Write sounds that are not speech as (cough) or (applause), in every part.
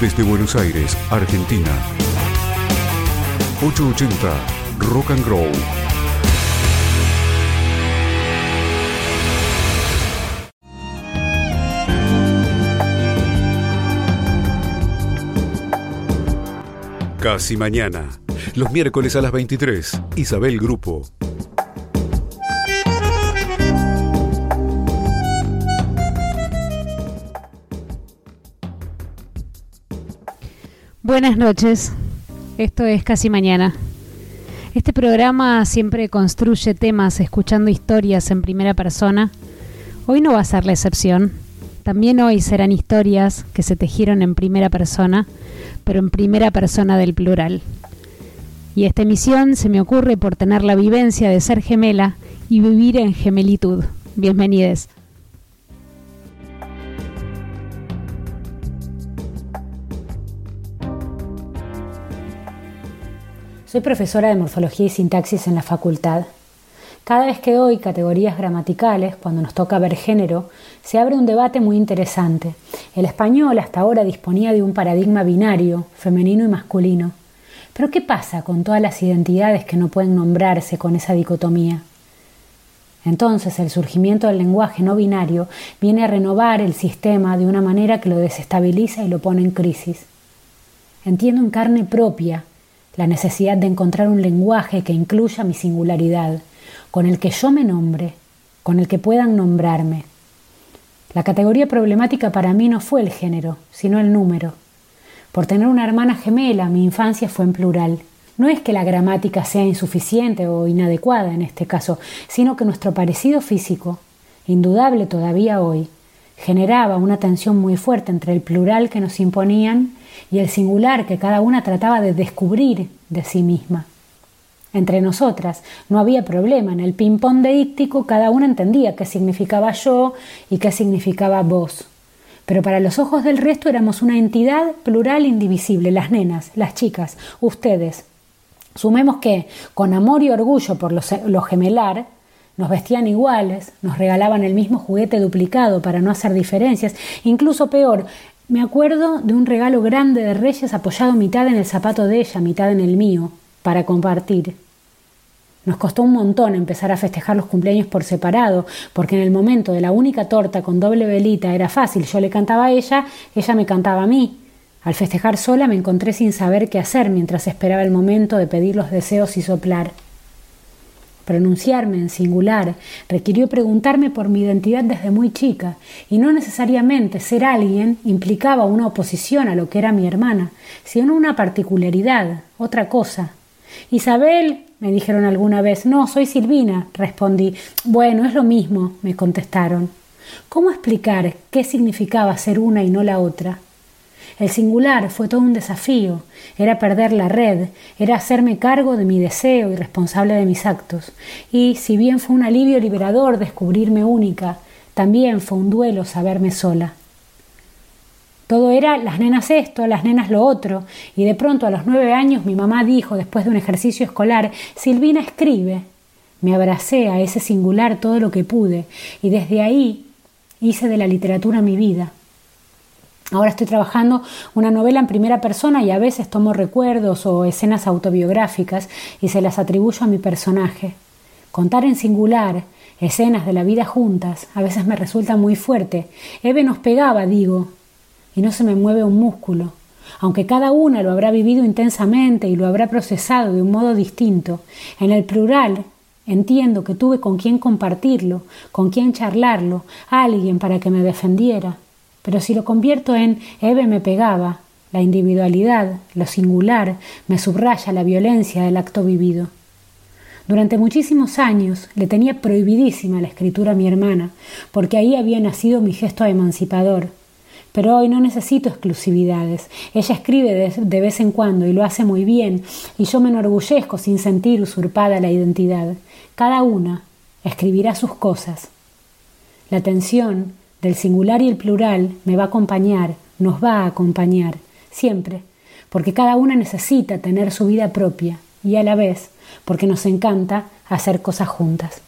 Desde Buenos Aires, Argentina. 880 Rock and Grow. Casi mañana. Los miércoles a las 23. Isabel Grupo. Buenas noches. Esto es Casi Mañana. Este programa siempre construye temas escuchando historias en primera persona. Hoy no va a ser la excepción. También hoy serán historias que se tejieron en primera persona, pero en primera persona del plural. Y esta emisión se me ocurre por tener la vivencia de ser gemela y vivir en gemelitud. Bienvenidos. Soy profesora de morfología y sintaxis en la facultad. Cada vez que doy categorías gramaticales, cuando nos toca ver género, se abre un debate muy interesante. El español hasta ahora disponía de un paradigma binario, femenino y masculino. Pero ¿qué pasa con todas las identidades que no pueden nombrarse con esa dicotomía? Entonces el surgimiento del lenguaje no binario viene a renovar el sistema de una manera que lo desestabiliza y lo pone en crisis. Entiendo en carne propia la necesidad de encontrar un lenguaje que incluya mi singularidad, con el que yo me nombre, con el que puedan nombrarme. La categoría problemática para mí no fue el género, sino el número. Por tener una hermana gemela, mi infancia fue en plural. No es que la gramática sea insuficiente o inadecuada en este caso, sino que nuestro parecido físico, indudable todavía hoy, generaba una tensión muy fuerte entre el plural que nos imponían y el singular que cada una trataba de descubrir de sí misma. Entre nosotras no había problema, en el ping-pong de íctico cada una entendía qué significaba yo y qué significaba vos. Pero para los ojos del resto éramos una entidad plural indivisible, las nenas, las chicas, ustedes. Sumemos que, con amor y orgullo por lo gemelar, nos vestían iguales, nos regalaban el mismo juguete duplicado para no hacer diferencias, incluso peor, me acuerdo de un regalo grande de Reyes apoyado mitad en el zapato de ella, mitad en el mío, para compartir. Nos costó un montón empezar a festejar los cumpleaños por separado, porque en el momento de la única torta con doble velita era fácil, yo le cantaba a ella, ella me cantaba a mí. Al festejar sola me encontré sin saber qué hacer mientras esperaba el momento de pedir los deseos y soplar. Pronunciarme en singular requirió preguntarme por mi identidad desde muy chica, y no necesariamente ser alguien implicaba una oposición a lo que era mi hermana, sino una particularidad, otra cosa. Isabel, me dijeron alguna vez, no, soy Silvina, respondí. Bueno, es lo mismo, me contestaron. ¿Cómo explicar qué significaba ser una y no la otra? El singular fue todo un desafío, era perder la red, era hacerme cargo de mi deseo y responsable de mis actos. Y si bien fue un alivio liberador descubrirme única, también fue un duelo saberme sola. Todo era las nenas esto, las nenas lo otro, y de pronto a los nueve años mi mamá dijo, después de un ejercicio escolar, Silvina escribe. Me abracé a ese singular todo lo que pude, y desde ahí hice de la literatura mi vida. Ahora estoy trabajando una novela en primera persona y a veces tomo recuerdos o escenas autobiográficas y se las atribuyo a mi personaje. Contar en singular escenas de la vida juntas a veces me resulta muy fuerte. Eve nos pegaba, digo, y no se me mueve un músculo. Aunque cada una lo habrá vivido intensamente y lo habrá procesado de un modo distinto, en el plural entiendo que tuve con quien compartirlo, con quien charlarlo, alguien para que me defendiera. Pero si lo convierto en Eve me pegaba, la individualidad, lo singular, me subraya la violencia del acto vivido. Durante muchísimos años le tenía prohibidísima la escritura a mi hermana, porque ahí había nacido mi gesto emancipador. Pero hoy no necesito exclusividades. Ella escribe de, vez en cuando y lo hace muy bien, y yo me enorgullezco sin sentir usurpada la identidad. Cada una escribirá sus cosas. La tensión, del singular y el plural me va a acompañar, nos va a acompañar, siempre, porque cada una necesita tener su vida propia y a la vez porque nos encanta hacer cosas juntas.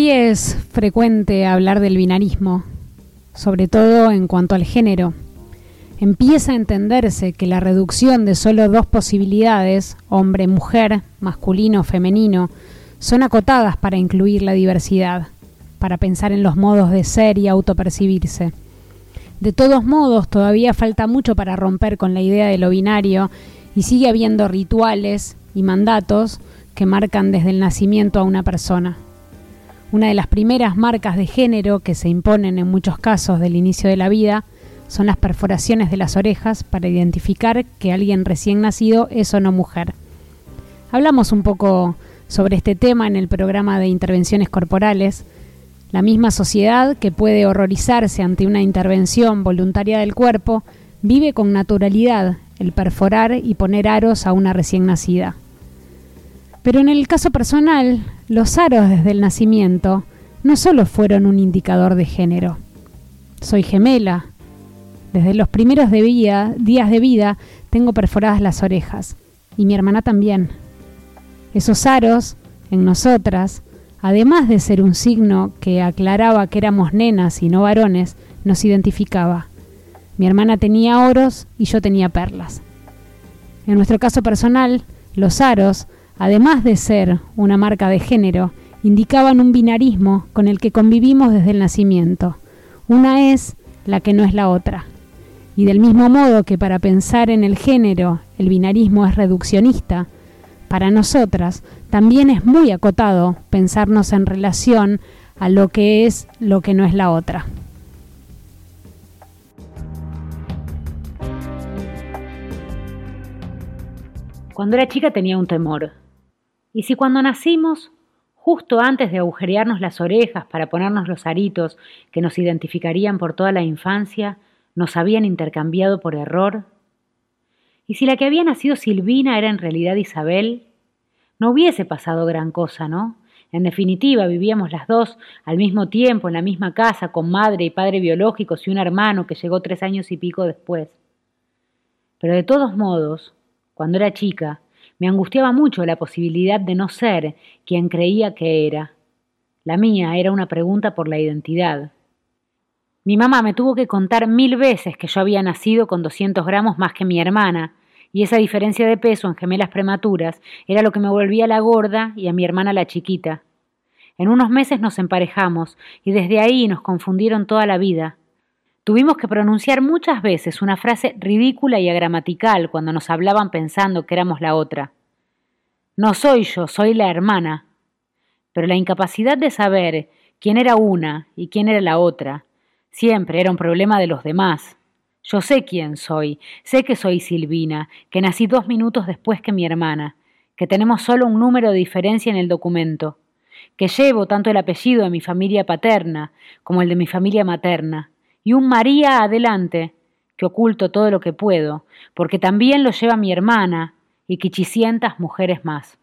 Hoy es frecuente hablar del binarismo, sobre todo en cuanto al género. Empieza a entenderse que la reducción de solo dos posibilidades, hombre-mujer, masculino-femenino, son acotadas para incluir la diversidad, para pensar en los modos de ser y autopercibirse. De todos modos, todavía falta mucho para romper con la idea de lo binario y sigue habiendo rituales y mandatos que marcan desde el nacimiento a una persona. Una de las primeras marcas de género que se imponen en muchos casos del inicio de la vida son las perforaciones de las orejas para identificar que alguien recién nacido es o no mujer. Hablamos un poco sobre este tema en el programa de intervenciones corporales. La misma sociedad que puede horrorizarse ante una intervención voluntaria del cuerpo vive con naturalidad el perforar y poner aros a una recién nacida. Pero en el caso personal, los aros desde el nacimiento no solo fueron un indicador de género. Soy gemela. Desde los primeros días de vida tengo perforadas las orejas, y mi hermana también. Esos aros, en nosotras, además de ser un signo que aclaraba que éramos nenas y no varones, nos identificaba. Mi hermana tenía oros y yo tenía perlas. En nuestro caso personal, los aros además de ser una marca de género, indicaban un binarismo con el que convivimos desde el nacimiento. Una es la que no es la otra. Y del mismo modo que para pensar en el género el binarismo es reduccionista, para nosotras también es muy acotado pensarnos en relación a lo que es lo que no es la otra. Cuando era chica tenía un temor, y si cuando nacimos, justo antes de agujerearnos las orejas para ponernos los aritos que nos identificarían por toda la infancia, nos habían intercambiado por error? ¿Y si la que había nacido Silvina era en realidad Isabel? No hubiese pasado gran cosa, ¿no? En definitiva, vivíamos las dos al mismo tiempo en la misma casa, con madre y padre biológicos y un hermano que llegó tres años y pico después. Pero de todos modos, cuando era chica, me angustiaba mucho la posibilidad de no ser quien creía que era. La mía era una pregunta por la identidad. Mi mamá me tuvo que contar mil veces que yo había nacido con 200 gramos más que mi hermana, y esa diferencia de peso en gemelas prematuras era lo que me volvía la gorda y a mi hermana la chiquita. En unos meses nos emparejamos, y desde ahí nos confundieron toda la vida. Tuvimos que pronunciar muchas veces una frase ridícula y agramatical cuando nos hablaban pensando que éramos la otra. No soy yo, soy la hermana. Pero la incapacidad de saber quién era una y quién era la otra siempre era un problema de los demás. Yo sé quién soy, sé que soy Silvina, que nací dos minutos después que mi hermana, que tenemos solo un número de diferencia en el documento, que llevo tanto el apellido de mi familia paterna como el de mi familia materna, y un María adelante, que oculto todo lo que puedo, porque también lo lleva mi hermana, y quichicientas mujeres más.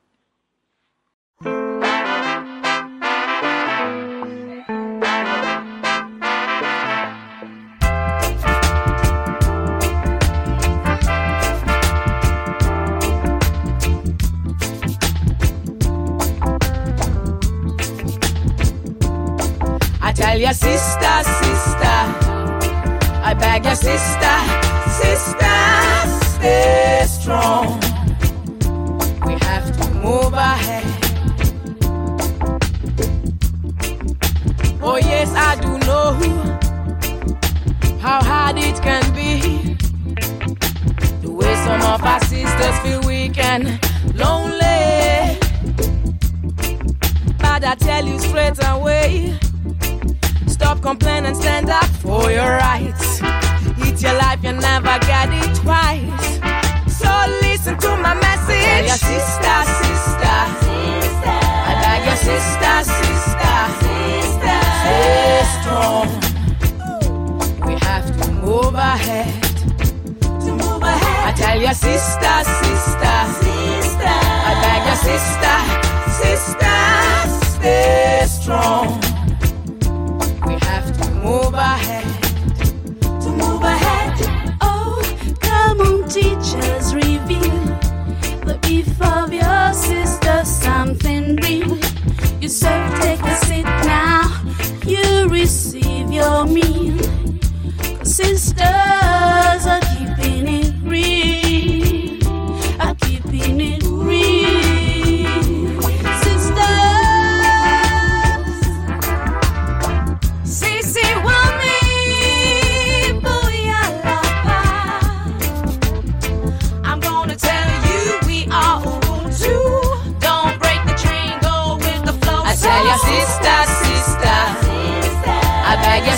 I beg your sister, sister, stay strong. We have to move ahead. Oh, yes, I do know how hard it can be. The way some of our sisters feel weak and lonely. But I tell you straight away. Stop complaining, stand up for your rights. It's your life, you never get it twice. So listen to my message. Tell your sister, sister, sister. I beg your sister, sister, sister. Stay strong. We have to move ahead. To move ahead. I tell your sister, sister, sister. I beg your sister, sister. Stay strong move ahead,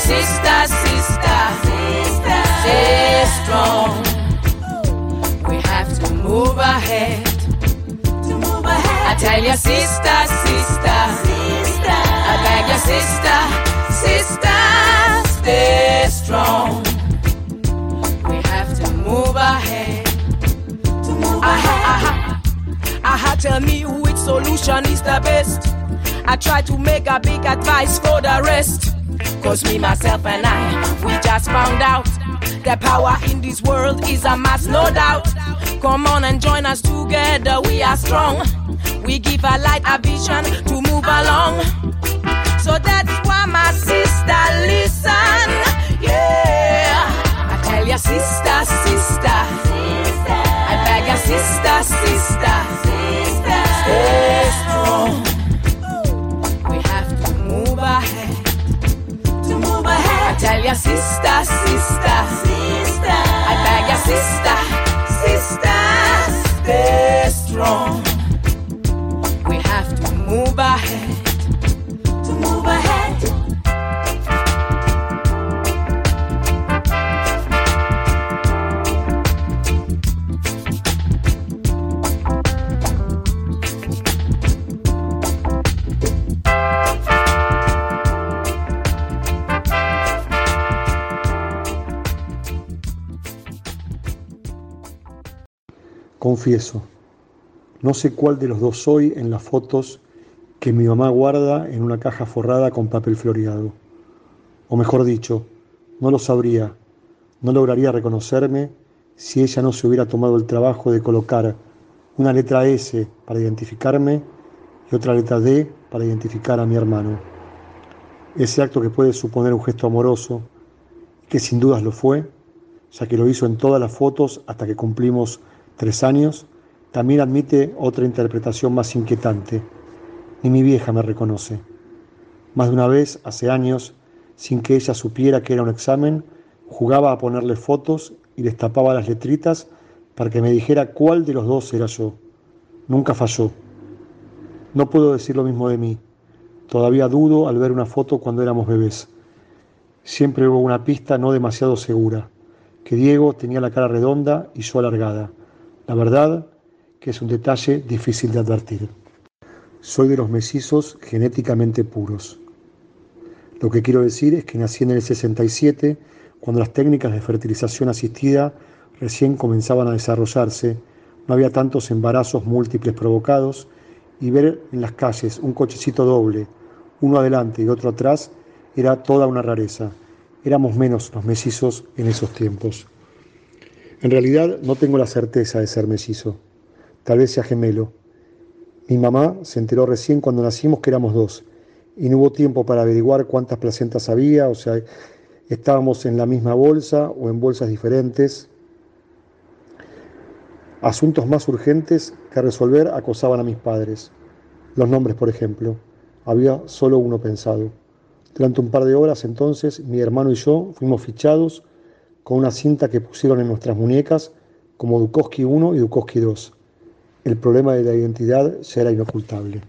sister, sister, sister, stay strong. We have to move ahead. To move ahead. I tell your sister, sister, sister. I beg your sister, sister, stay strong. We have to move ahead. To move ahead. Aha, aha. tell me which solution is the best. I try to make a big advice for the rest. Cause me, myself, and I, we just found out that power in this world is a mass, no doubt. Come on and join us together, we are strong. We give a light, a vision to move along. So that's why my sister, listen, yeah. I tell sister, sister, sister. No sé cuál de los dos soy en las fotos que mi mamá guarda en una caja forrada con papel floreado. O mejor dicho, no lo sabría, no lograría reconocerme si ella no se hubiera tomado el trabajo de colocar una letra S para identificarme y otra letra D para identificar a mi hermano. Ese acto que puede suponer un gesto amoroso, que sin dudas lo fue, ya que lo hizo en todas las fotos hasta que cumplimos tres años, también admite otra interpretación más inquietante. Ni mi vieja me reconoce. Más de una vez, hace años, sin que ella supiera que era un examen, jugaba a ponerle fotos y les tapaba las letritas para que me dijera cuál de los dos era yo. Nunca falló. No puedo decir lo mismo de mí. Todavía dudo al ver una foto cuando éramos bebés. Siempre hubo una pista no demasiado segura, que Diego tenía la cara redonda y yo alargada. La verdad que es un detalle difícil de advertir. Soy de los mesizos genéticamente puros. Lo que quiero decir es que nací en el 67, cuando las técnicas de fertilización asistida recién comenzaban a desarrollarse, no había tantos embarazos múltiples provocados y ver en las calles un cochecito doble, uno adelante y otro atrás, era toda una rareza. Éramos menos los mellizos en esos tiempos. En realidad no tengo la certeza de ser mellizo. Tal vez sea gemelo. Mi mamá se enteró recién cuando nacimos que éramos dos y no hubo tiempo para averiguar cuántas placentas había, o sea, estábamos en la misma bolsa o en bolsas diferentes. Asuntos más urgentes que resolver acosaban a mis padres. Los nombres, por ejemplo. Había solo uno pensado. Durante un par de horas entonces, mi hermano y yo fuimos fichados con una cinta que pusieron en nuestras muñecas como Dukowski 1 y Dukowski 2. El problema de la identidad era inocultable.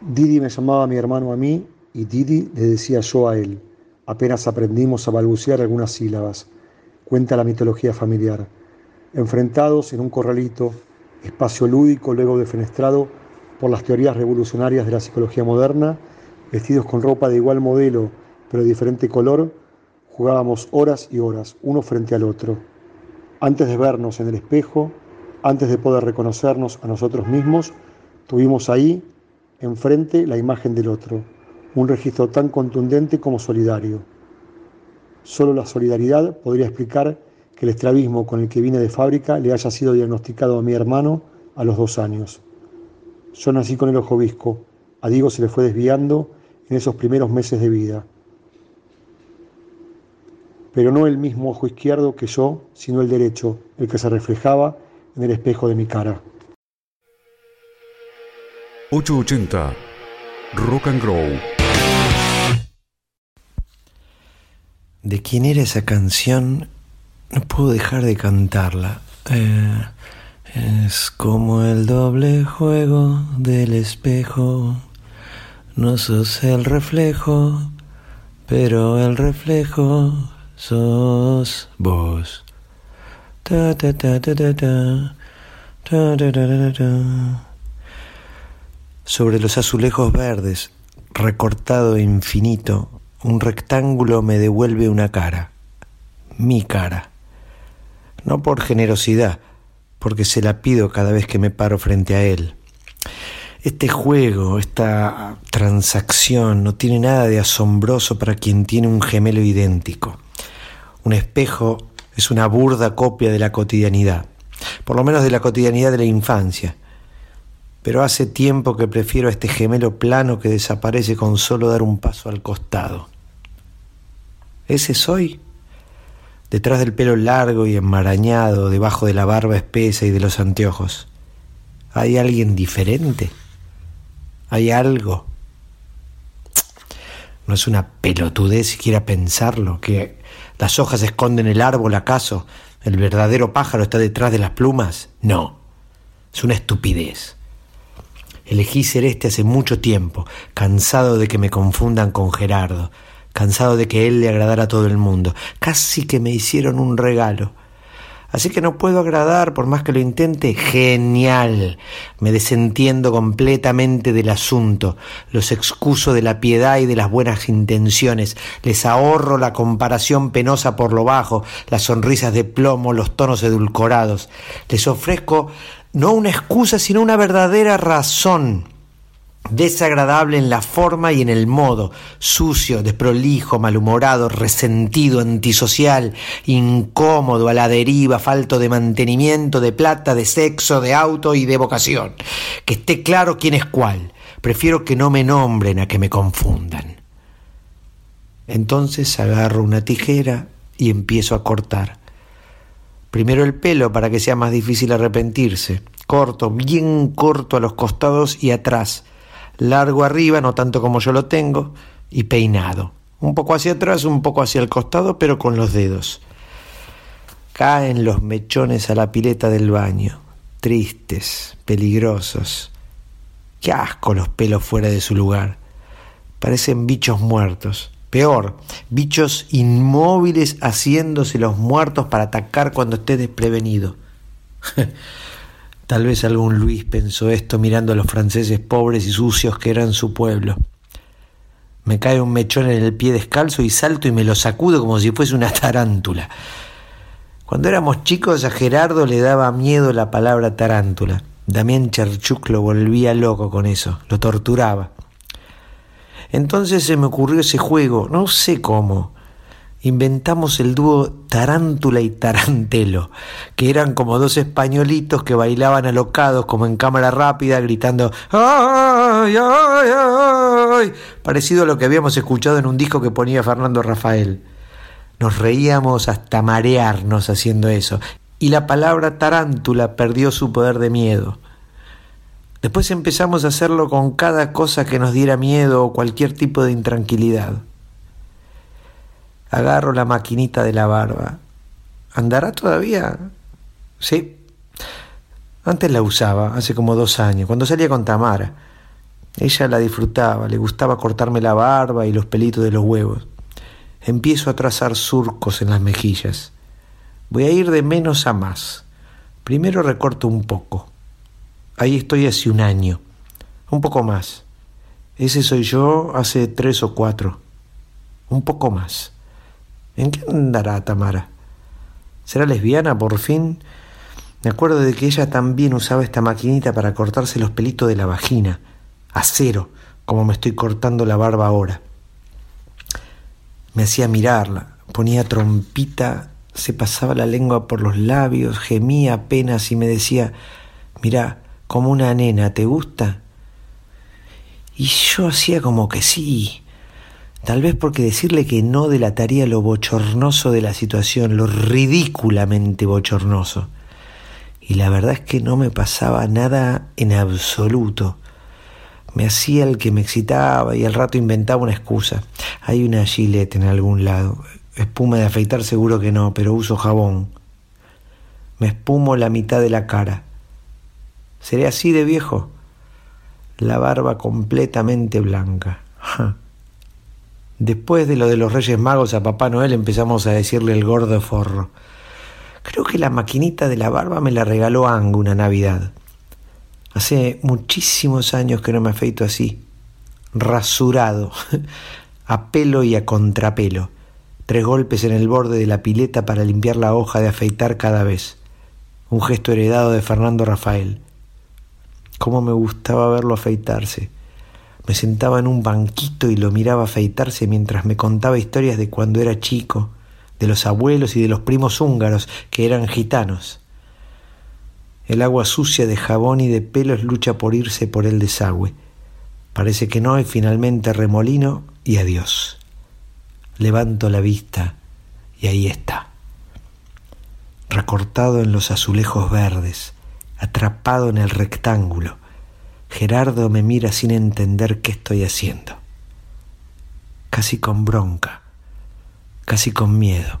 Didi me llamaba mi hermano a mí y Didi le decía yo a él. Apenas aprendimos a balbucear algunas sílabas. Cuenta la mitología familiar. Enfrentados en un corralito, espacio lúdico luego defenestrado por las teorías revolucionarias de la psicología moderna, vestidos con ropa de igual modelo pero de diferente color, jugábamos horas y horas, uno frente al otro. Antes de vernos en el espejo, antes de poder reconocernos a nosotros mismos, tuvimos ahí, enfrente, la imagen del otro, un registro tan contundente como solidario. Solo la solidaridad podría explicar que el estrabismo con el que vine de fábrica le haya sido diagnosticado a mi hermano a los dos años. Yo nací con el ojo visco, a Diego se le fue desviando en esos primeros meses de vida. Pero no el mismo ojo izquierdo que yo, sino el derecho, el que se reflejaba en el espejo de mi cara. 880 Rock and Grow. ¿De quién era esa canción? No puedo dejar de cantarla. Eh, es como el doble juego del espejo. No sos el reflejo, pero el reflejo sos vos. Ta ta ta. Sobre los azulejos verdes, recortado e infinito, un rectángulo me devuelve una cara, mi cara. No por generosidad, porque se la pido cada vez que me paro frente a él. Este juego, esta transacción no tiene nada de asombroso para quien tiene un gemelo idéntico. Un espejo es una burda copia de la cotidianidad, por lo menos de la cotidianidad de la infancia pero hace tiempo que prefiero a este gemelo plano que desaparece con solo dar un paso al costado. ¿Ese soy? Detrás del pelo largo y enmarañado, debajo de la barba espesa y de los anteojos. ¿Hay alguien diferente? ¿Hay algo? No es una pelotudez siquiera pensarlo, que las hojas esconden el árbol acaso, el verdadero pájaro está detrás de las plumas. No, es una estupidez. Elegí ser este hace mucho tiempo, cansado de que me confundan con Gerardo, cansado de que él le agradara a todo el mundo. Casi que me hicieron un regalo. Así que no puedo agradar por más que lo intente. Genial. Me desentiendo completamente del asunto. Los excuso de la piedad y de las buenas intenciones. Les ahorro la comparación penosa por lo bajo, las sonrisas de plomo, los tonos edulcorados. Les ofrezco no una excusa, sino una verdadera razón. Desagradable en la forma y en el modo, sucio, desprolijo, malhumorado, resentido, antisocial, incómodo, a la deriva, falto de mantenimiento, de plata, de sexo, de auto y de vocación. Que esté claro quién es cuál. Prefiero que no me nombren a que me confundan. Entonces agarro una tijera y empiezo a cortar. Primero el pelo para que sea más difícil arrepentirse. Corto, bien corto a los costados y atrás. Largo arriba, no tanto como yo lo tengo, y peinado. Un poco hacia atrás, un poco hacia el costado, pero con los dedos. Caen los mechones a la pileta del baño, tristes, peligrosos. Qué asco los pelos fuera de su lugar. Parecen bichos muertos. Peor, bichos inmóviles haciéndose los muertos para atacar cuando esté desprevenido. (laughs) Tal vez algún Luis pensó esto mirando a los franceses pobres y sucios que eran su pueblo. Me cae un mechón en el pie descalzo y salto y me lo sacudo como si fuese una tarántula. Cuando éramos chicos a Gerardo le daba miedo la palabra tarántula. Damián Cherchuk lo volvía loco con eso, lo torturaba. Entonces se me ocurrió ese juego, no sé cómo. Inventamos el dúo Tarántula y Tarantelo, que eran como dos españolitos que bailaban alocados como en cámara rápida, gritando ¡Ay, ay, ay! Parecido a lo que habíamos escuchado en un disco que ponía Fernando Rafael. Nos reíamos hasta marearnos haciendo eso, y la palabra tarántula perdió su poder de miedo. Después empezamos a hacerlo con cada cosa que nos diera miedo o cualquier tipo de intranquilidad. Agarro la maquinita de la barba. ¿Andará todavía? Sí. Antes la usaba, hace como dos años, cuando salía con Tamara. Ella la disfrutaba, le gustaba cortarme la barba y los pelitos de los huevos. Empiezo a trazar surcos en las mejillas. Voy a ir de menos a más. Primero recorto un poco. Ahí estoy hace un año. Un poco más. Ese soy yo hace tres o cuatro. Un poco más. ¿En qué andará Tamara? ¿Será lesbiana por fin? Me acuerdo de que ella también usaba esta maquinita para cortarse los pelitos de la vagina. A cero, como me estoy cortando la barba ahora. Me hacía mirarla, ponía trompita se pasaba la lengua por los labios, gemía apenas y me decía, mira, como una nena, ¿te gusta? Y yo hacía como que sí, tal vez porque decirle que no delataría lo bochornoso de la situación, lo ridículamente bochornoso. Y la verdad es que no me pasaba nada en absoluto. Me hacía el que me excitaba y al rato inventaba una excusa. Hay una gilet en algún lado. Espuma de afeitar seguro que no, pero uso jabón. Me espumo la mitad de la cara. ¿Seré así de viejo? La barba completamente blanca. Después de lo de los Reyes Magos a Papá Noel empezamos a decirle el gordo forro. Creo que la maquinita de la barba me la regaló Ango una Navidad. Hace muchísimos años que no me afeito así, rasurado, (laughs) a pelo y a contrapelo tres golpes en el borde de la pileta para limpiar la hoja de afeitar cada vez. Un gesto heredado de Fernando Rafael. Cómo me gustaba verlo afeitarse. Me sentaba en un banquito y lo miraba afeitarse mientras me contaba historias de cuando era chico, de los abuelos y de los primos húngaros que eran gitanos. El agua sucia de jabón y de pelos lucha por irse por el desagüe. Parece que no y finalmente remolino y adiós. Levanto la vista y ahí está, recortado en los azulejos verdes, atrapado en el rectángulo. Gerardo me mira sin entender qué estoy haciendo, casi con bronca, casi con miedo.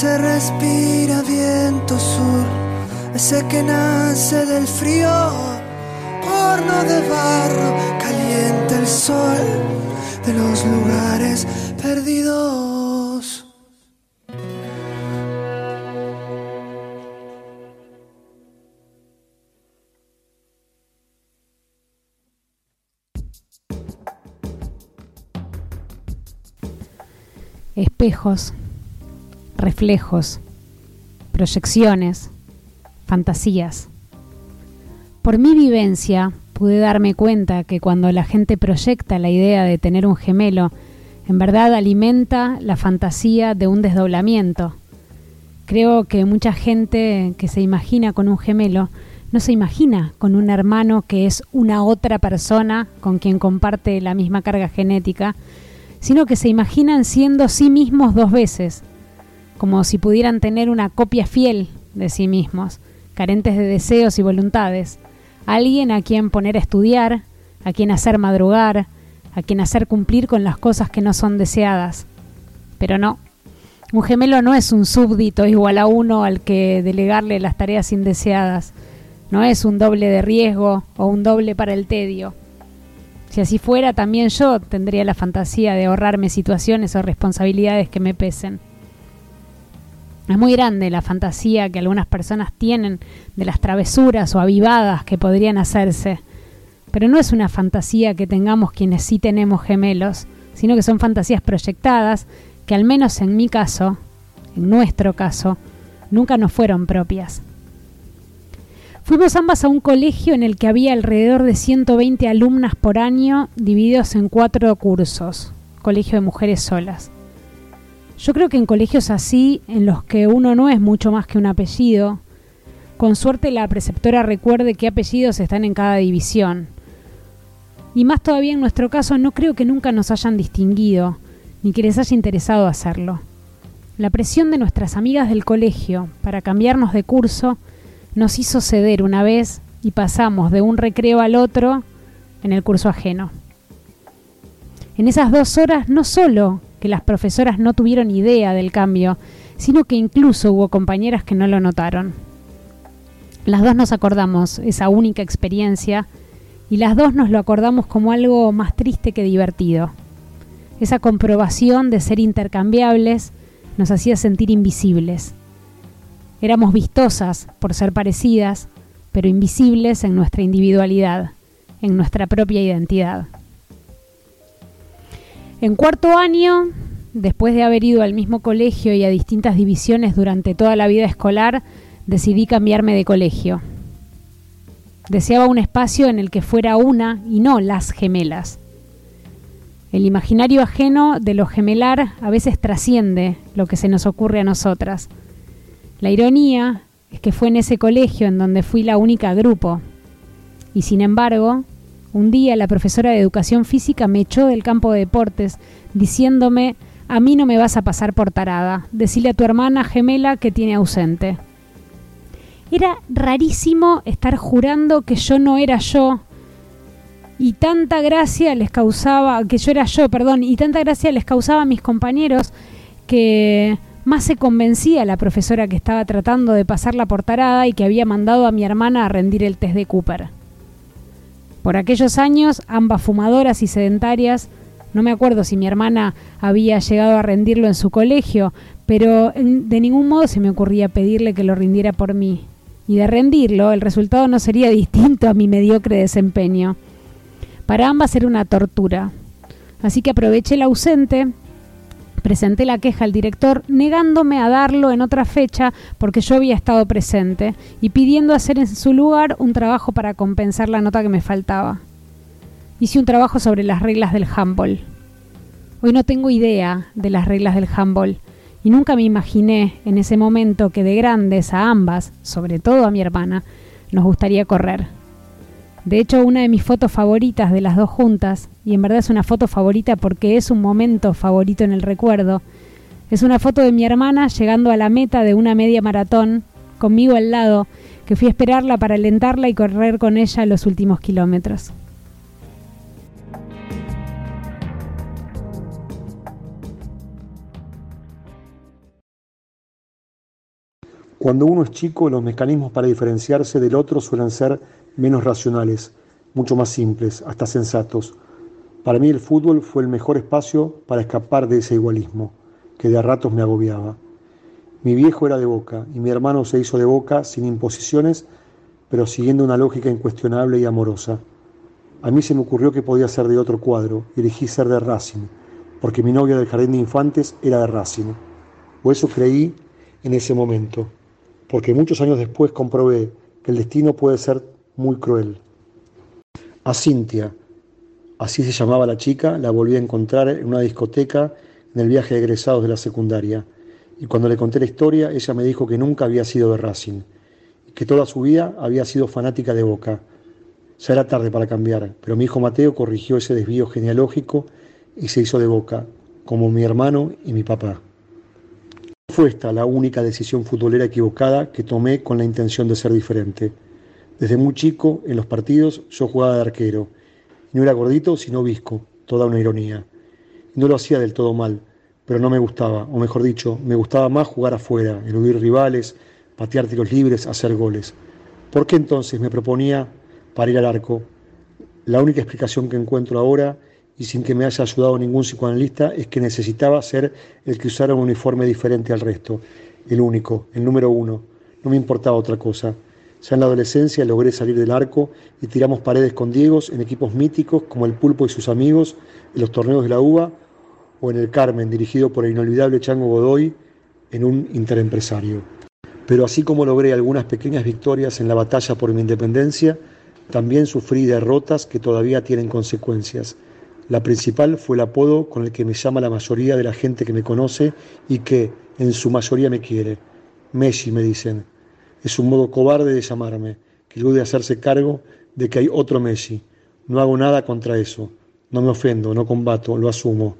Se respira viento sur, ese que nace del frío, horno de barro, caliente el sol de los lugares perdidos. espejos, reflejos, proyecciones, fantasías. Por mi vivencia pude darme cuenta que cuando la gente proyecta la idea de tener un gemelo, en verdad alimenta la fantasía de un desdoblamiento. Creo que mucha gente que se imagina con un gemelo no se imagina con un hermano que es una otra persona con quien comparte la misma carga genética, sino que se imaginan siendo sí mismos dos veces, como si pudieran tener una copia fiel de sí mismos, carentes de deseos y voluntades, alguien a quien poner a estudiar, a quien hacer madrugar, a quien hacer cumplir con las cosas que no son deseadas. Pero no, un gemelo no es un súbdito igual a uno al que delegarle las tareas indeseadas, no es un doble de riesgo o un doble para el tedio. Si así fuera, también yo tendría la fantasía de ahorrarme situaciones o responsabilidades que me pesen. Es muy grande la fantasía que algunas personas tienen de las travesuras o avivadas que podrían hacerse, pero no es una fantasía que tengamos quienes sí tenemos gemelos, sino que son fantasías proyectadas que al menos en mi caso, en nuestro caso, nunca nos fueron propias. Fuimos ambas a un colegio en el que había alrededor de 120 alumnas por año divididos en cuatro cursos, colegio de mujeres solas. Yo creo que en colegios así, en los que uno no es mucho más que un apellido, con suerte la preceptora recuerde qué apellidos están en cada división. Y más todavía en nuestro caso, no creo que nunca nos hayan distinguido, ni que les haya interesado hacerlo. La presión de nuestras amigas del colegio para cambiarnos de curso nos hizo ceder una vez y pasamos de un recreo al otro en el curso ajeno. En esas dos horas no solo que las profesoras no tuvieron idea del cambio, sino que incluso hubo compañeras que no lo notaron. Las dos nos acordamos esa única experiencia y las dos nos lo acordamos como algo más triste que divertido. Esa comprobación de ser intercambiables nos hacía sentir invisibles. Éramos vistosas por ser parecidas, pero invisibles en nuestra individualidad, en nuestra propia identidad. En cuarto año, después de haber ido al mismo colegio y a distintas divisiones durante toda la vida escolar, decidí cambiarme de colegio. Deseaba un espacio en el que fuera una y no las gemelas. El imaginario ajeno de lo gemelar a veces trasciende lo que se nos ocurre a nosotras. La ironía es que fue en ese colegio en donde fui la única grupo. Y sin embargo, un día la profesora de educación física me echó del campo de deportes diciéndome, a mí no me vas a pasar por tarada, decile a tu hermana gemela que tiene ausente. Era rarísimo estar jurando que yo no era yo y tanta gracia les causaba, que yo era yo, perdón, y tanta gracia les causaba a mis compañeros que más se convencía la profesora que estaba tratando de pasar la portarada y que había mandado a mi hermana a rendir el test de Cooper. Por aquellos años, ambas fumadoras y sedentarias, no me acuerdo si mi hermana había llegado a rendirlo en su colegio, pero de ningún modo se me ocurría pedirle que lo rindiera por mí. Y de rendirlo, el resultado no sería (laughs) distinto a mi mediocre desempeño. Para ambas era una tortura. Así que aproveché el ausente, presenté la queja al director negándome a darlo en otra fecha porque yo había estado presente y pidiendo hacer en su lugar un trabajo para compensar la nota que me faltaba. Hice un trabajo sobre las reglas del handball. Hoy no tengo idea de las reglas del handball y nunca me imaginé en ese momento que de grandes a ambas, sobre todo a mi hermana, nos gustaría correr. De hecho, una de mis fotos favoritas de las dos juntas, y en verdad es una foto favorita porque es un momento favorito en el recuerdo, es una foto de mi hermana llegando a la meta de una media maratón, conmigo al lado, que fui a esperarla para alentarla y correr con ella los últimos kilómetros. Cuando uno es chico, los mecanismos para diferenciarse del otro suelen ser menos racionales, mucho más simples, hasta sensatos. Para mí el fútbol fue el mejor espacio para escapar de ese igualismo, que de a ratos me agobiaba. Mi viejo era de boca y mi hermano se hizo de boca sin imposiciones, pero siguiendo una lógica incuestionable y amorosa. A mí se me ocurrió que podía ser de otro cuadro y elegí ser de Racing, porque mi novia del jardín de infantes era de Racing. O eso creí en ese momento, porque muchos años después comprobé que el destino puede ser muy cruel. A Cintia, así se llamaba la chica, la volví a encontrar en una discoteca en el viaje de egresados de la secundaria. Y cuando le conté la historia, ella me dijo que nunca había sido de Racing, y que toda su vida había sido fanática de Boca. Ya era tarde para cambiar, pero mi hijo Mateo corrigió ese desvío genealógico y se hizo de Boca, como mi hermano y mi papá. Fue esta la única decisión futbolera equivocada que tomé con la intención de ser diferente. Desde muy chico, en los partidos, yo jugaba de arquero. no era gordito, sino visco, toda una ironía. No lo hacía del todo mal, pero no me gustaba, o mejor dicho, me gustaba más jugar afuera, eludir rivales, patear tiros libres, hacer goles. ¿Por qué entonces me proponía para ir al arco? La única explicación que encuentro ahora, y sin que me haya ayudado ningún psicoanalista, es que necesitaba ser el que usara un uniforme diferente al resto, el único, el número uno. No me importaba otra cosa. Ya en la adolescencia logré salir del arco y tiramos paredes con Diegos en equipos míticos como el Pulpo y sus amigos, en los torneos de la UBA o en el Carmen, dirigido por el inolvidable Chango Godoy, en un interempresario. Pero así como logré algunas pequeñas victorias en la batalla por mi independencia, también sufrí derrotas que todavía tienen consecuencias. La principal fue el apodo con el que me llama la mayoría de la gente que me conoce y que en su mayoría me quiere. Messi, me dicen. Es un modo cobarde de llamarme, que de hacerse cargo de que hay otro Messi. No hago nada contra eso. No me ofendo, no combato, lo asumo.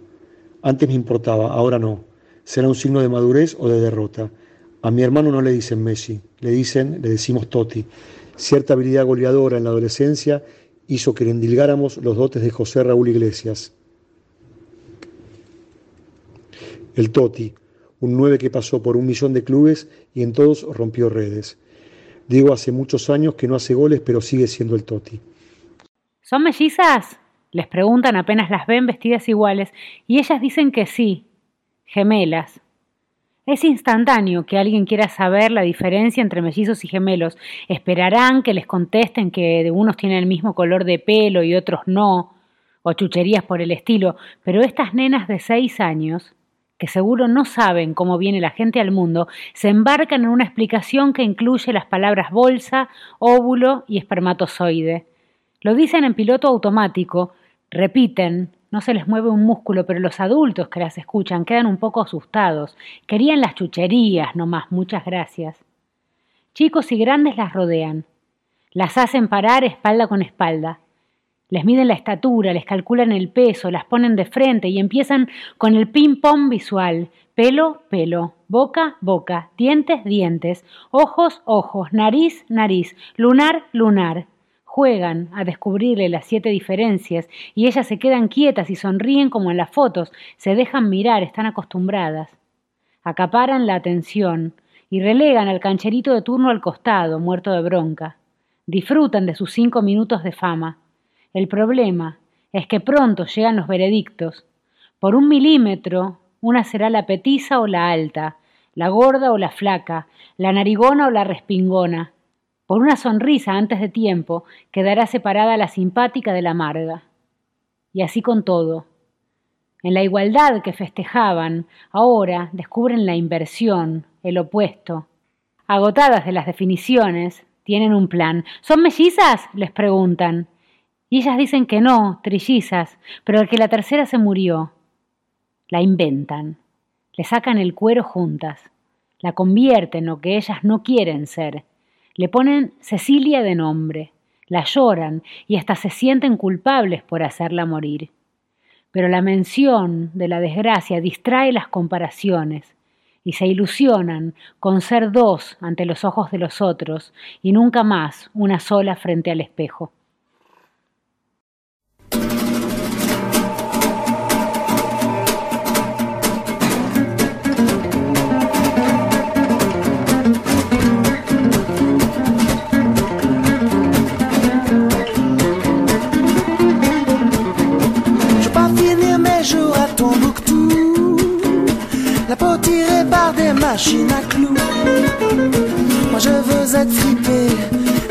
Antes me importaba, ahora no. Será un signo de madurez o de derrota. A mi hermano no le dicen Messi, le dicen, le decimos Toti. Cierta habilidad goleadora en la adolescencia hizo que le endilgáramos los dotes de José Raúl Iglesias. El Toti, un 9 que pasó por un millón de clubes y en todos rompió redes. Diego hace muchos años que no hace goles, pero sigue siendo el Toti. ¿Son mellizas? Les preguntan apenas las ven vestidas iguales y ellas dicen que sí, gemelas. Es instantáneo que alguien quiera saber la diferencia entre mellizos y gemelos. Esperarán que les contesten que de unos tienen el mismo color de pelo y otros no, o chucherías por el estilo, pero estas nenas de seis años que seguro no saben cómo viene la gente al mundo, se embarcan en una explicación que incluye las palabras bolsa, óvulo y espermatozoide. Lo dicen en piloto automático, repiten, no se les mueve un músculo, pero los adultos que las escuchan quedan un poco asustados. Querían las chucherías, no más, muchas gracias. Chicos y grandes las rodean. Las hacen parar espalda con espalda. Les miden la estatura, les calculan el peso, las ponen de frente y empiezan con el ping-pong visual. Pelo, pelo, boca, boca, dientes, dientes, ojos, ojos, nariz, nariz, lunar, lunar. Juegan a descubrirle las siete diferencias y ellas se quedan quietas y sonríen como en las fotos, se dejan mirar, están acostumbradas. Acaparan la atención y relegan al cancherito de turno al costado, muerto de bronca. Disfrutan de sus cinco minutos de fama el problema es que pronto llegan los veredictos. Por un milímetro, una será la petiza o la alta, la gorda o la flaca, la narigona o la respingona. Por una sonrisa antes de tiempo quedará separada la simpática de la amarga. Y así con todo. En la igualdad que festejaban, ahora descubren la inversión, el opuesto. Agotadas de las definiciones, tienen un plan. ¿Son mellizas? les preguntan. Y ellas dicen que no, trillizas, pero que la tercera se murió. La inventan, le sacan el cuero juntas, la convierten en lo que ellas no quieren ser, le ponen Cecilia de nombre, la lloran y hasta se sienten culpables por hacerla morir. Pero la mención de la desgracia distrae las comparaciones y se ilusionan con ser dos ante los ojos de los otros y nunca más una sola frente al espejo. Machine à clous. Moi je veux être fripé,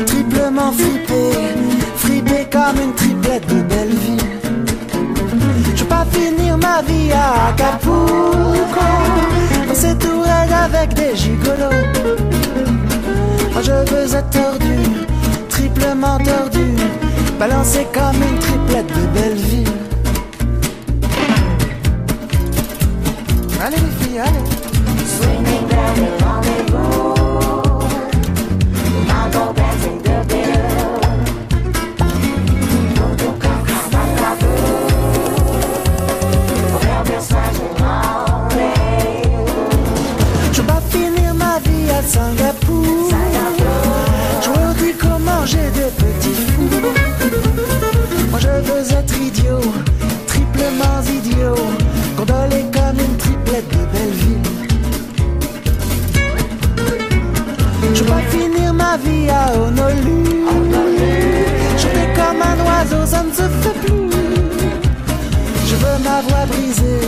triplement fripé, fripé comme une triplette de Belleville. Je veux pas finir ma vie à Acapulco, dans cette tourelle avec des gigolos. Moi je veux être tordu, triplement tordu, balancé comme une triplette de Belleville. Allez les filles, allez. Ma vie à Honolulu. Comme un oiseau, ça ne se fait plus. Je veux ma voix brisée,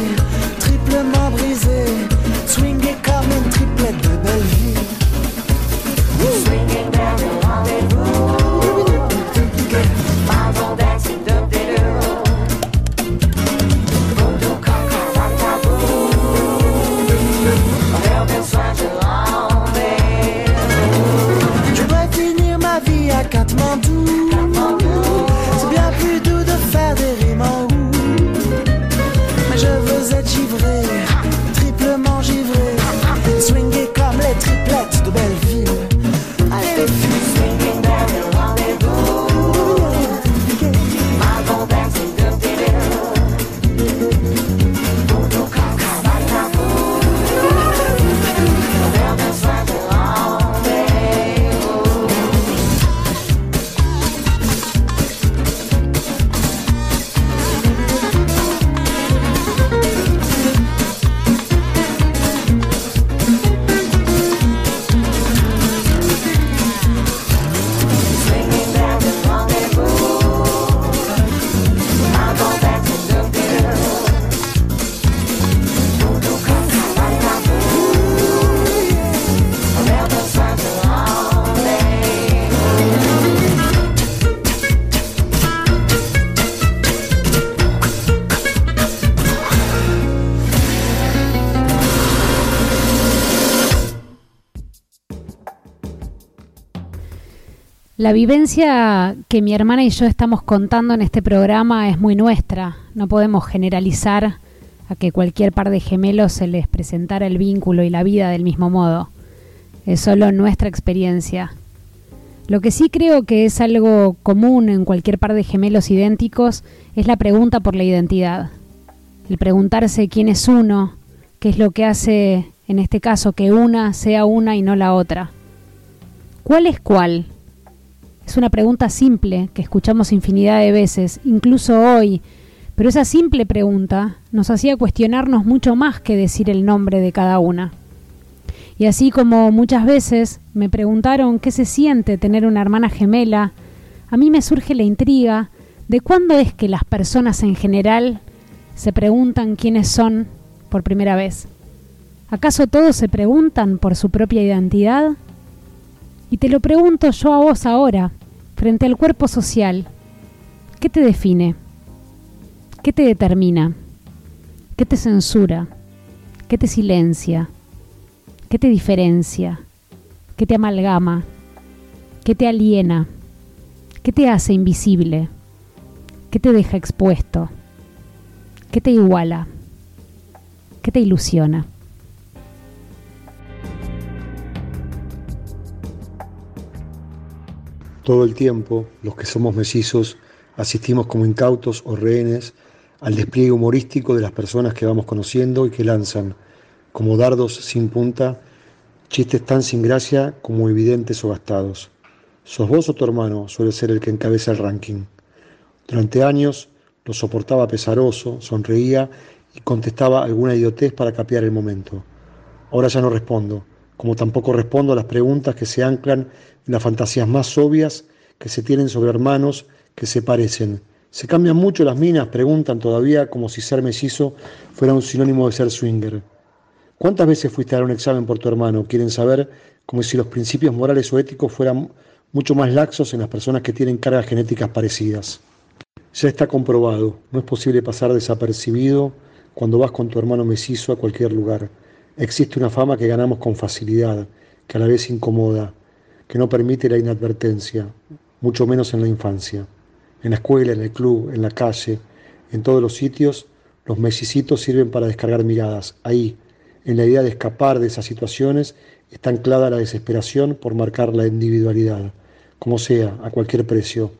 La vivencia que mi hermana y yo estamos contando en este programa es muy nuestra. No podemos generalizar a que cualquier par de gemelos se les presentara el vínculo y la vida del mismo modo. Es solo nuestra experiencia. Lo que sí creo que es algo común en cualquier par de gemelos idénticos es la pregunta por la identidad. El preguntarse quién es uno, qué es lo que hace, en este caso, que una sea una y no la otra. ¿Cuál es cuál? Es una pregunta simple que escuchamos infinidad de veces, incluso hoy, pero esa simple pregunta nos hacía cuestionarnos mucho más que decir el nombre de cada una. Y así como muchas veces me preguntaron qué se siente tener una hermana gemela, a mí me surge la intriga de cuándo es que las personas en general se preguntan quiénes son por primera vez. ¿Acaso todos se preguntan por su propia identidad? Y te lo pregunto yo a vos ahora, frente al cuerpo social. ¿Qué te define? ¿Qué te determina? ¿Qué te censura? ¿Qué te silencia? ¿Qué te diferencia? ¿Qué te amalgama? ¿Qué te aliena? ¿Qué te hace invisible? ¿Qué te deja expuesto? ¿Qué te iguala? ¿Qué te ilusiona? Todo el tiempo, los que somos mellizos asistimos como incautos o rehenes al despliegue humorístico de las personas que vamos conociendo y que lanzan, como dardos sin punta, chistes tan sin gracia como evidentes o gastados. ¿Sos vos o tu hermano? suele ser el que encabeza el ranking. Durante años lo soportaba pesaroso, sonreía y contestaba alguna idiotez para capear el momento. Ahora ya no respondo como tampoco respondo a las preguntas que se anclan en las fantasías más obvias que se tienen sobre hermanos que se parecen. Se cambian mucho las minas, preguntan todavía como si ser mellizo fuera un sinónimo de ser swinger. ¿Cuántas veces fuiste a dar un examen por tu hermano? Quieren saber como si los principios morales o éticos fueran mucho más laxos en las personas que tienen cargas genéticas parecidas. Ya está comprobado, no es posible pasar desapercibido cuando vas con tu hermano mellizo a cualquier lugar. Existe una fama que ganamos con facilidad, que a la vez incomoda, que no permite la inadvertencia, mucho menos en la infancia. En la escuela, en el club, en la calle, en todos los sitios, los mesicitos sirven para descargar miradas. Ahí, en la idea de escapar de esas situaciones, está anclada la desesperación por marcar la individualidad, como sea, a cualquier precio.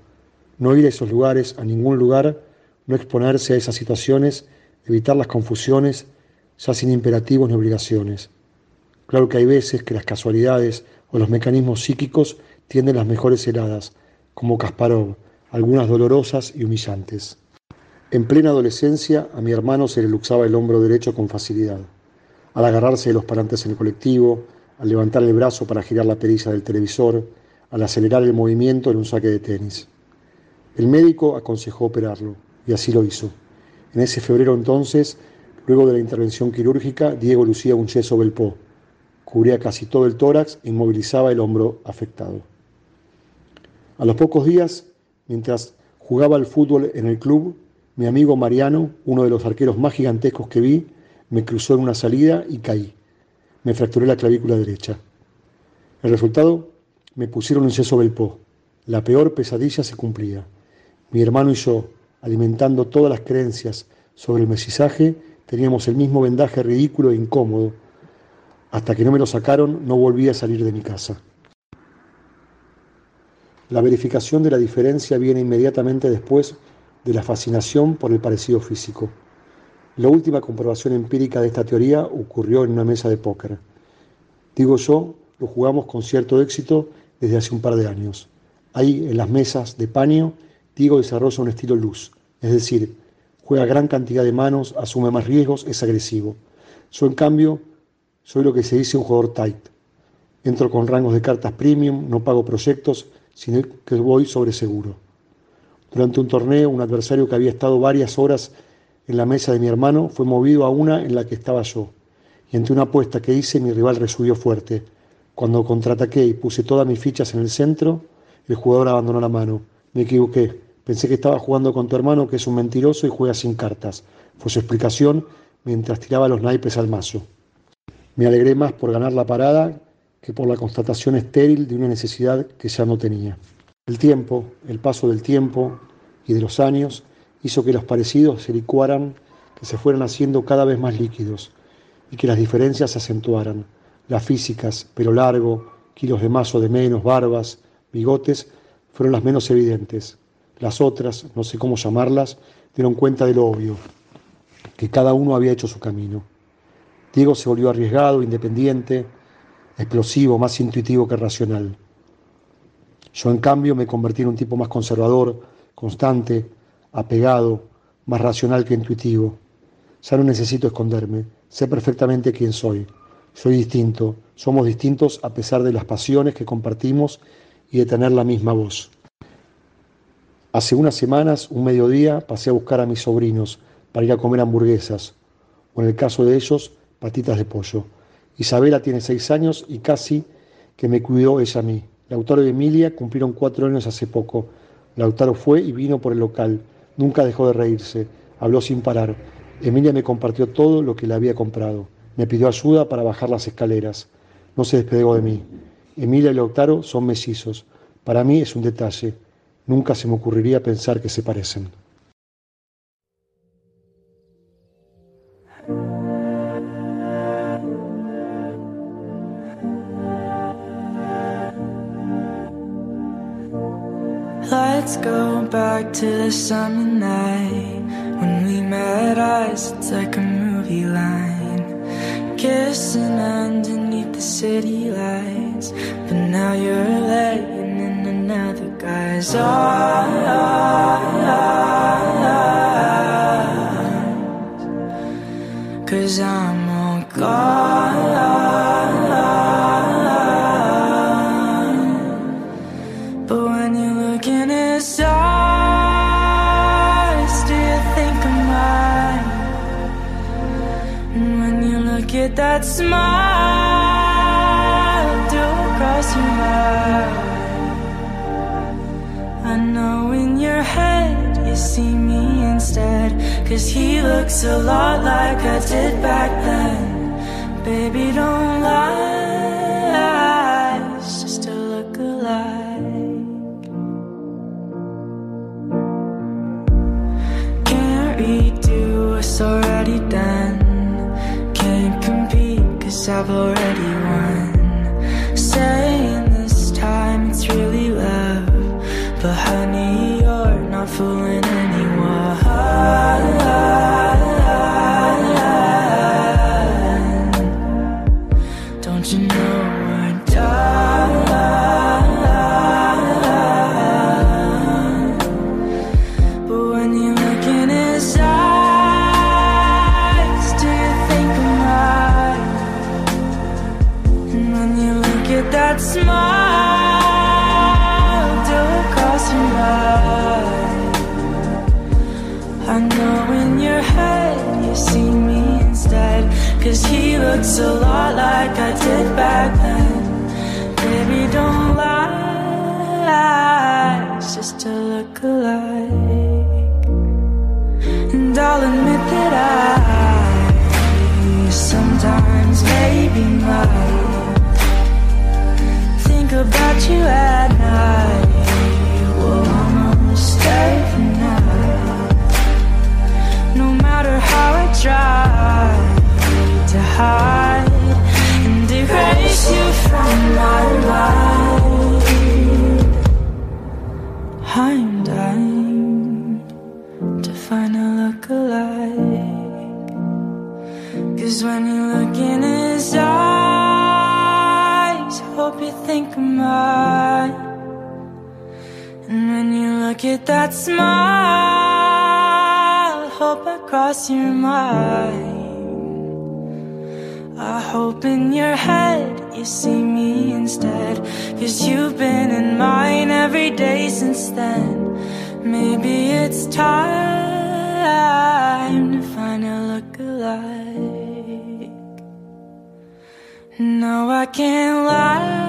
No ir a esos lugares, a ningún lugar, no exponerse a esas situaciones, evitar las confusiones, ya sin imperativos ni obligaciones. Claro que hay veces que las casualidades o los mecanismos psíquicos tienden las mejores heladas, como Kasparov, algunas dolorosas y humillantes. En plena adolescencia a mi hermano se le luxaba el hombro derecho con facilidad. Al agarrarse de los parantes en el colectivo, al levantar el brazo para girar la perilla del televisor, al acelerar el movimiento en un saque de tenis. El médico aconsejó operarlo, y así lo hizo. En ese febrero entonces Luego de la intervención quirúrgica, Diego lucía un yeso belpó. Cubría casi todo el tórax e inmovilizaba el hombro afectado. A los pocos días, mientras jugaba al fútbol en el club, mi amigo Mariano, uno de los arqueros más gigantescos que vi, me cruzó en una salida y caí. Me fracturé la clavícula derecha. El resultado, me pusieron un yeso belpó. La peor pesadilla se cumplía. Mi hermano y yo, alimentando todas las creencias sobre el mesizaje, Teníamos el mismo vendaje ridículo e incómodo. Hasta que no me lo sacaron, no volví a salir de mi casa. La verificación de la diferencia viene inmediatamente después de la fascinación por el parecido físico. La última comprobación empírica de esta teoría ocurrió en una mesa de póker. Digo yo, lo jugamos con cierto éxito desde hace un par de años. Ahí, en las mesas de paño, Diego desarrolla un estilo luz, es decir, juega gran cantidad de manos, asume más riesgos, es agresivo. Yo, en cambio, soy lo que se dice un jugador tight. Entro con rangos de cartas premium, no pago proyectos, sino que voy sobre seguro. Durante un torneo, un adversario que había estado varias horas en la mesa de mi hermano fue movido a una en la que estaba yo. Y ante una apuesta que hice, mi rival resubió fuerte. Cuando contraataqué y puse todas mis fichas en el centro, el jugador abandonó la mano. Me equivoqué. Pensé que estaba jugando con tu hermano, que es un mentiroso y juega sin cartas. Fue su explicación mientras tiraba los naipes al mazo. Me alegré más por ganar la parada que por la constatación estéril de una necesidad que ya no tenía. El tiempo, el paso del tiempo y de los años hizo que los parecidos se licuaran, que se fueran haciendo cada vez más líquidos y que las diferencias se acentuaran. Las físicas, pelo largo, kilos de más o de menos, barbas, bigotes, fueron las menos evidentes. Las otras, no sé cómo llamarlas, dieron cuenta de lo obvio, que cada uno había hecho su camino. Diego se volvió arriesgado, independiente, explosivo, más intuitivo que racional. Yo, en cambio, me convertí en un tipo más conservador, constante, apegado, más racional que intuitivo. Ya no necesito esconderme, sé perfectamente quién soy. Soy distinto, somos distintos a pesar de las pasiones que compartimos y de tener la misma voz. Hace unas semanas, un mediodía, pasé a buscar a mis sobrinos para ir a comer hamburguesas, o en el caso de ellos, patitas de pollo. Isabela tiene seis años y casi que me cuidó ella a mí. Lautaro y Emilia cumplieron cuatro años hace poco. Lautaro fue y vino por el local. Nunca dejó de reírse. Habló sin parar. Emilia me compartió todo lo que le había comprado. Me pidió ayuda para bajar las escaleras. No se despegó de mí. Emilia y Lautaro son mellizos. Para mí es un detalle. Nunca se me ocurriría pensar que se parecen. Let's go back to the summer night when we met eyes. It's like a movie line, kissing underneath the city lights. But now you're laying Cause I'm all gone. But when you look in his eyes, do you think of mine? And when you look at that smile, see me instead. Cause he looks a lot like I did back then. Baby, don't lie, it's just a look alike. Can't redo what's already done. Can't compete cause I've already that smile, hope I cross your mind. I hope in your head you see me instead. Cause you've been in mine every day since then. Maybe it's time to find a look alike. No, I can't lie.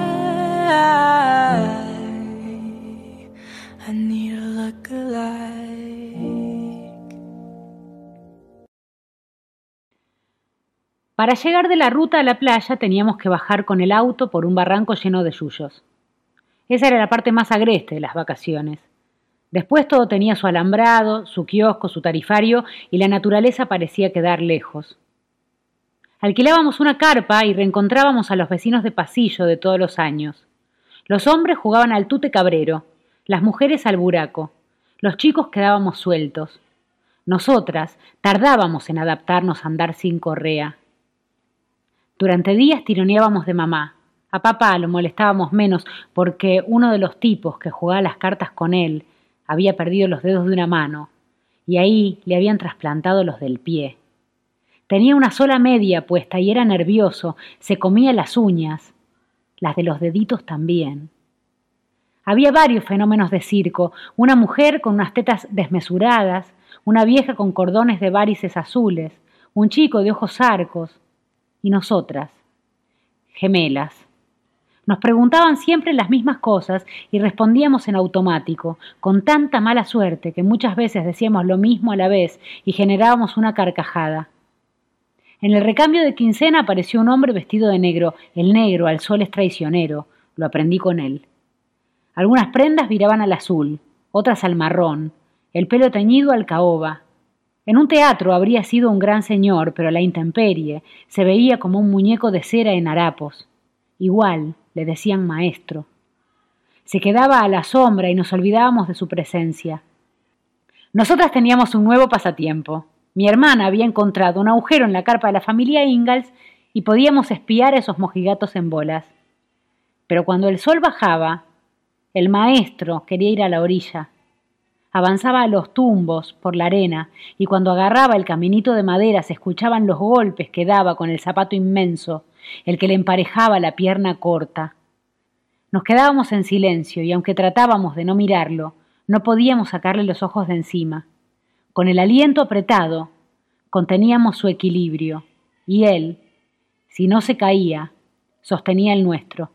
Para llegar de la ruta a la playa teníamos que bajar con el auto por un barranco lleno de yuyos. Esa era la parte más agreste de las vacaciones. Después todo tenía su alambrado, su kiosco, su tarifario y la naturaleza parecía quedar lejos. Alquilábamos una carpa y reencontrábamos a los vecinos de pasillo de todos los años. Los hombres jugaban al tute cabrero, las mujeres al buraco, los chicos quedábamos sueltos. Nosotras tardábamos en adaptarnos a andar sin correa. Durante días tironeábamos de mamá. A papá lo molestábamos menos porque uno de los tipos que jugaba las cartas con él había perdido los dedos de una mano y ahí le habían trasplantado los del pie. Tenía una sola media puesta y era nervioso, se comía las uñas, las de los deditos también. Había varios fenómenos de circo, una mujer con unas tetas desmesuradas, una vieja con cordones de varices azules, un chico de ojos arcos, y nosotras, gemelas. Nos preguntaban siempre las mismas cosas y respondíamos en automático, con tanta mala suerte que muchas veces decíamos lo mismo a la vez y generábamos una carcajada. En el recambio de quincena apareció un hombre vestido de negro. El negro al sol es traicionero. Lo aprendí con él. Algunas prendas viraban al azul, otras al marrón, el pelo teñido al caoba. En un teatro habría sido un gran señor, pero a la intemperie se veía como un muñeco de cera en harapos. Igual, le decían maestro. Se quedaba a la sombra y nos olvidábamos de su presencia. Nosotras teníamos un nuevo pasatiempo. Mi hermana había encontrado un agujero en la carpa de la familia Ingalls y podíamos espiar a esos mojigatos en bolas. Pero cuando el sol bajaba, el maestro quería ir a la orilla. Avanzaba a los tumbos por la arena y cuando agarraba el caminito de madera se escuchaban los golpes que daba con el zapato inmenso el que le emparejaba la pierna corta. Nos quedábamos en silencio y aunque tratábamos de no mirarlo, no podíamos sacarle los ojos de encima. Con el aliento apretado, conteníamos su equilibrio, y él, si no se caía, sostenía el nuestro.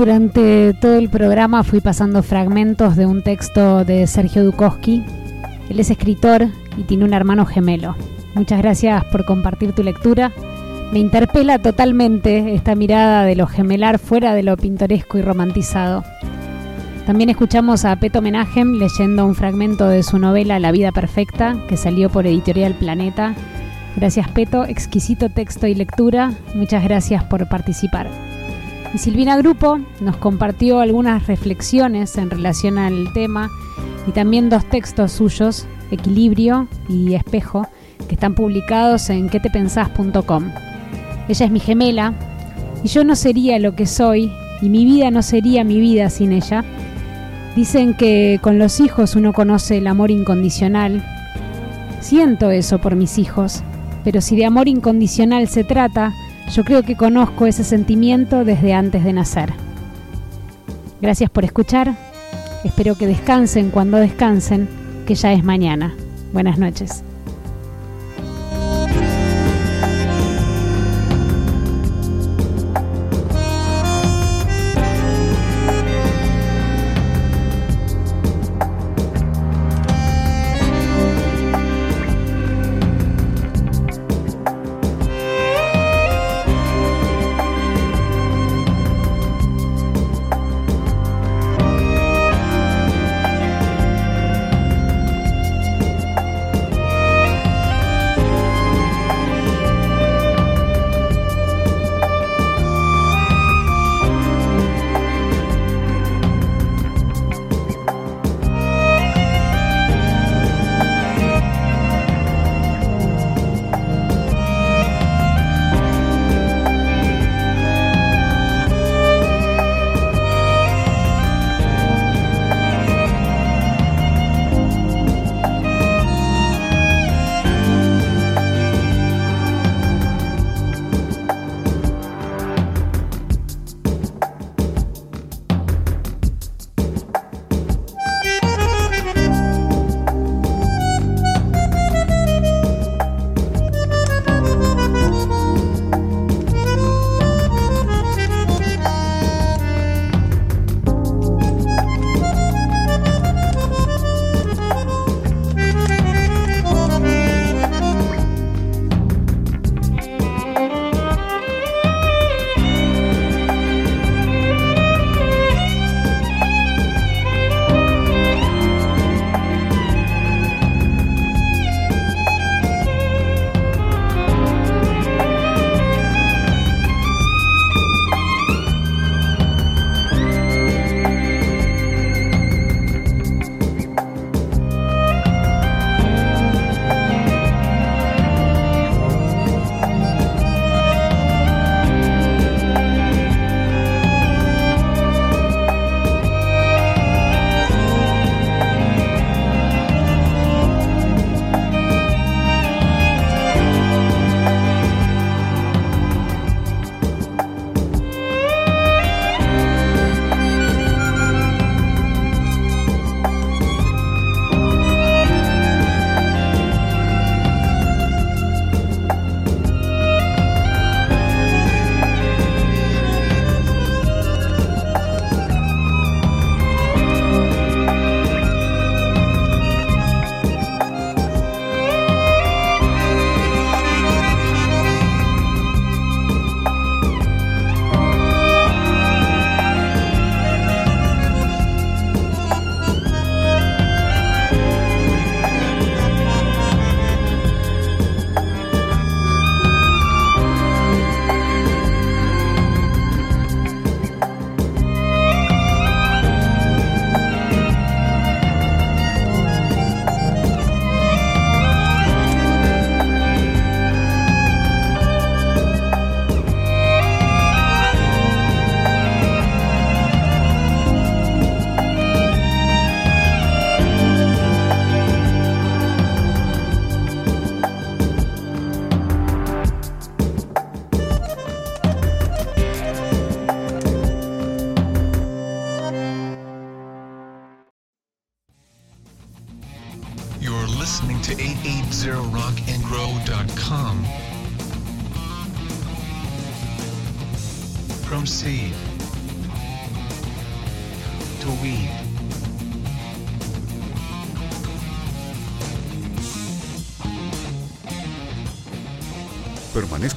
Durante todo el programa fui pasando fragmentos de un texto de Sergio Dukowski. Él es escritor y tiene un hermano gemelo. Muchas gracias por compartir tu lectura. Me interpela totalmente esta mirada de lo gemelar fuera de lo pintoresco y romantizado. También escuchamos a Peto Menagem leyendo un fragmento de su novela La vida perfecta, que salió por Editorial Planeta. Gracias Peto, exquisito texto y lectura. Muchas gracias por participar. Y Silvina Grupo nos compartió algunas reflexiones en relación al tema y también dos textos suyos, Equilibrio y Espejo, que están publicados en quetepensás.com. Ella es mi gemela y yo no sería lo que soy y mi vida no sería mi vida sin ella. Dicen que con los hijos uno conoce el amor incondicional. Siento eso por mis hijos, pero si de amor incondicional se trata, yo creo que conozco ese sentimiento desde antes de nacer. Gracias por escuchar. Espero que descansen cuando descansen, que ya es mañana. Buenas noches.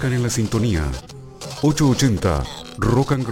En la sintonía. 880 Rock and